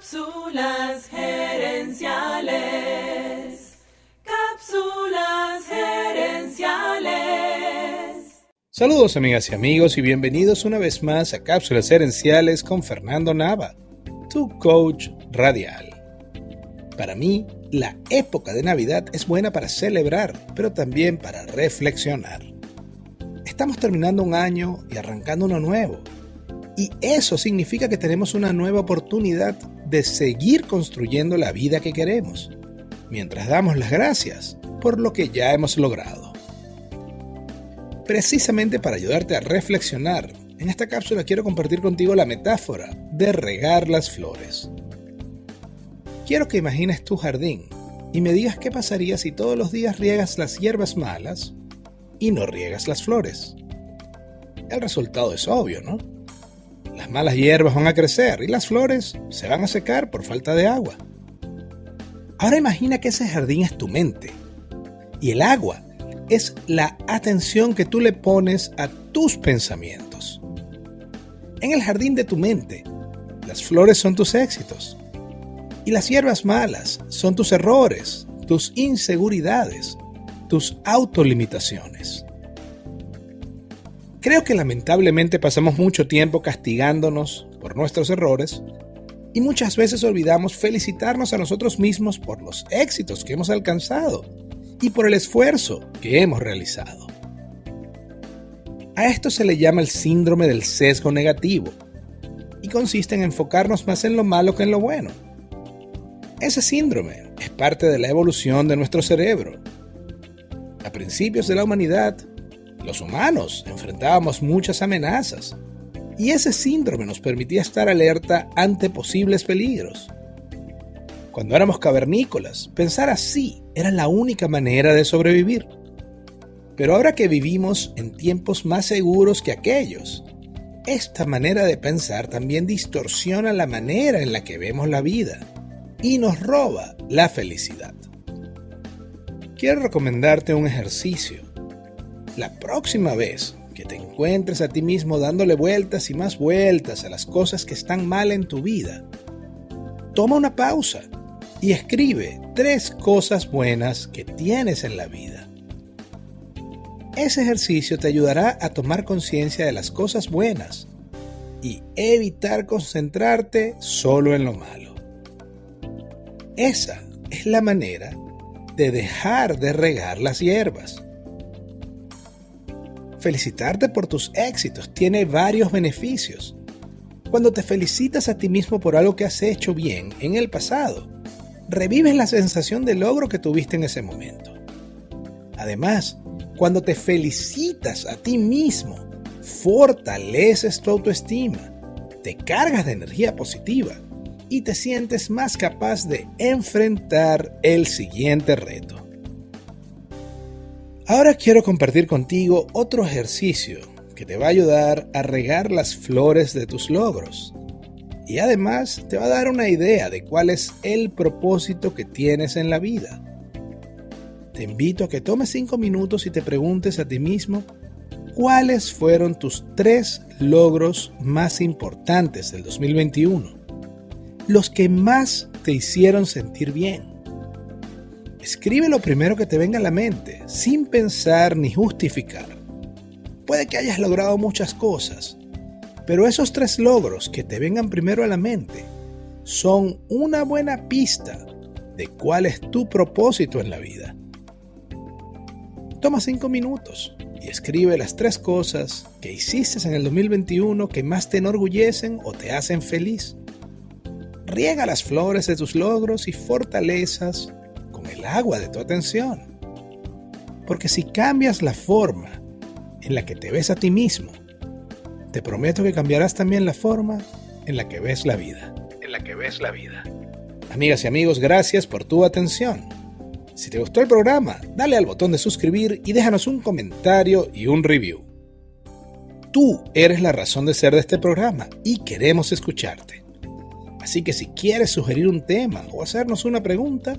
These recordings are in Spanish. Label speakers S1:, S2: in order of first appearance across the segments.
S1: Cápsulas gerenciales. Cápsulas gerenciales.
S2: Saludos amigas y amigos y bienvenidos una vez más a Cápsulas gerenciales con Fernando Nava, tu coach radial. Para mí, la época de Navidad es buena para celebrar, pero también para reflexionar. Estamos terminando un año y arrancando uno nuevo. Y eso significa que tenemos una nueva oportunidad de seguir construyendo la vida que queremos, mientras damos las gracias por lo que ya hemos logrado. Precisamente para ayudarte a reflexionar, en esta cápsula quiero compartir contigo la metáfora de regar las flores. Quiero que imagines tu jardín y me digas qué pasaría si todos los días riegas las hierbas malas y no riegas las flores. El resultado es obvio, ¿no? Las malas hierbas van a crecer y las flores se van a secar por falta de agua. Ahora imagina que ese jardín es tu mente y el agua es la atención que tú le pones a tus pensamientos. En el jardín de tu mente, las flores son tus éxitos y las hierbas malas son tus errores, tus inseguridades, tus autolimitaciones. Creo que lamentablemente pasamos mucho tiempo castigándonos por nuestros errores y muchas veces olvidamos felicitarnos a nosotros mismos por los éxitos que hemos alcanzado y por el esfuerzo que hemos realizado. A esto se le llama el síndrome del sesgo negativo y consiste en enfocarnos más en lo malo que en lo bueno. Ese síndrome es parte de la evolución de nuestro cerebro. A principios de la humanidad, los humanos enfrentábamos muchas amenazas y ese síndrome nos permitía estar alerta ante posibles peligros. Cuando éramos cavernícolas, pensar así era la única manera de sobrevivir. Pero ahora que vivimos en tiempos más seguros que aquellos, esta manera de pensar también distorsiona la manera en la que vemos la vida y nos roba la felicidad. Quiero recomendarte un ejercicio la próxima vez que te encuentres a ti mismo dándole vueltas y más vueltas a las cosas que están mal en tu vida, toma una pausa y escribe tres cosas buenas que tienes en la vida. Ese ejercicio te ayudará a tomar conciencia de las cosas buenas y evitar concentrarte solo en lo malo. Esa es la manera de dejar de regar las hierbas Felicitarte por tus éxitos tiene varios beneficios. Cuando te felicitas a ti mismo por algo que has hecho bien en el pasado, revives la sensación de logro que tuviste en ese momento. Además, cuando te felicitas a ti mismo, fortaleces tu autoestima, te cargas de energía positiva y te sientes más capaz de enfrentar el siguiente reto. Ahora quiero compartir contigo otro ejercicio que te va a ayudar a regar las flores de tus logros. Y además te va a dar una idea de cuál es el propósito que tienes en la vida. Te invito a que tomes 5 minutos y te preguntes a ti mismo cuáles fueron tus tres logros más importantes del 2021. Los que más te hicieron sentir bien. Escribe lo primero que te venga a la mente, sin pensar ni justificar. Puede que hayas logrado muchas cosas, pero esos tres logros que te vengan primero a la mente son una buena pista de cuál es tu propósito en la vida. Toma cinco minutos y escribe las tres cosas que hiciste en el 2021 que más te enorgullecen o te hacen feliz. Riega las flores de tus logros y fortalezas el agua de tu atención. Porque si cambias la forma en la que te ves a ti mismo, te prometo que cambiarás también la forma en la que ves la vida.
S3: En la que ves la vida.
S2: Amigas y amigos, gracias por tu atención. Si te gustó el programa, dale al botón de suscribir y déjanos un comentario y un review. Tú eres la razón de ser de este programa y queremos escucharte. Así que si quieres sugerir un tema o hacernos una pregunta,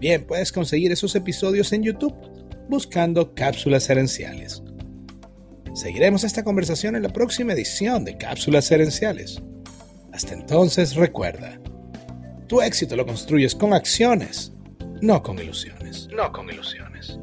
S2: También puedes conseguir esos episodios en YouTube buscando Cápsulas Herenciales. Seguiremos esta conversación en la próxima edición de Cápsulas Herenciales. Hasta entonces recuerda, tu éxito lo construyes con acciones, no con ilusiones.
S3: No con ilusiones.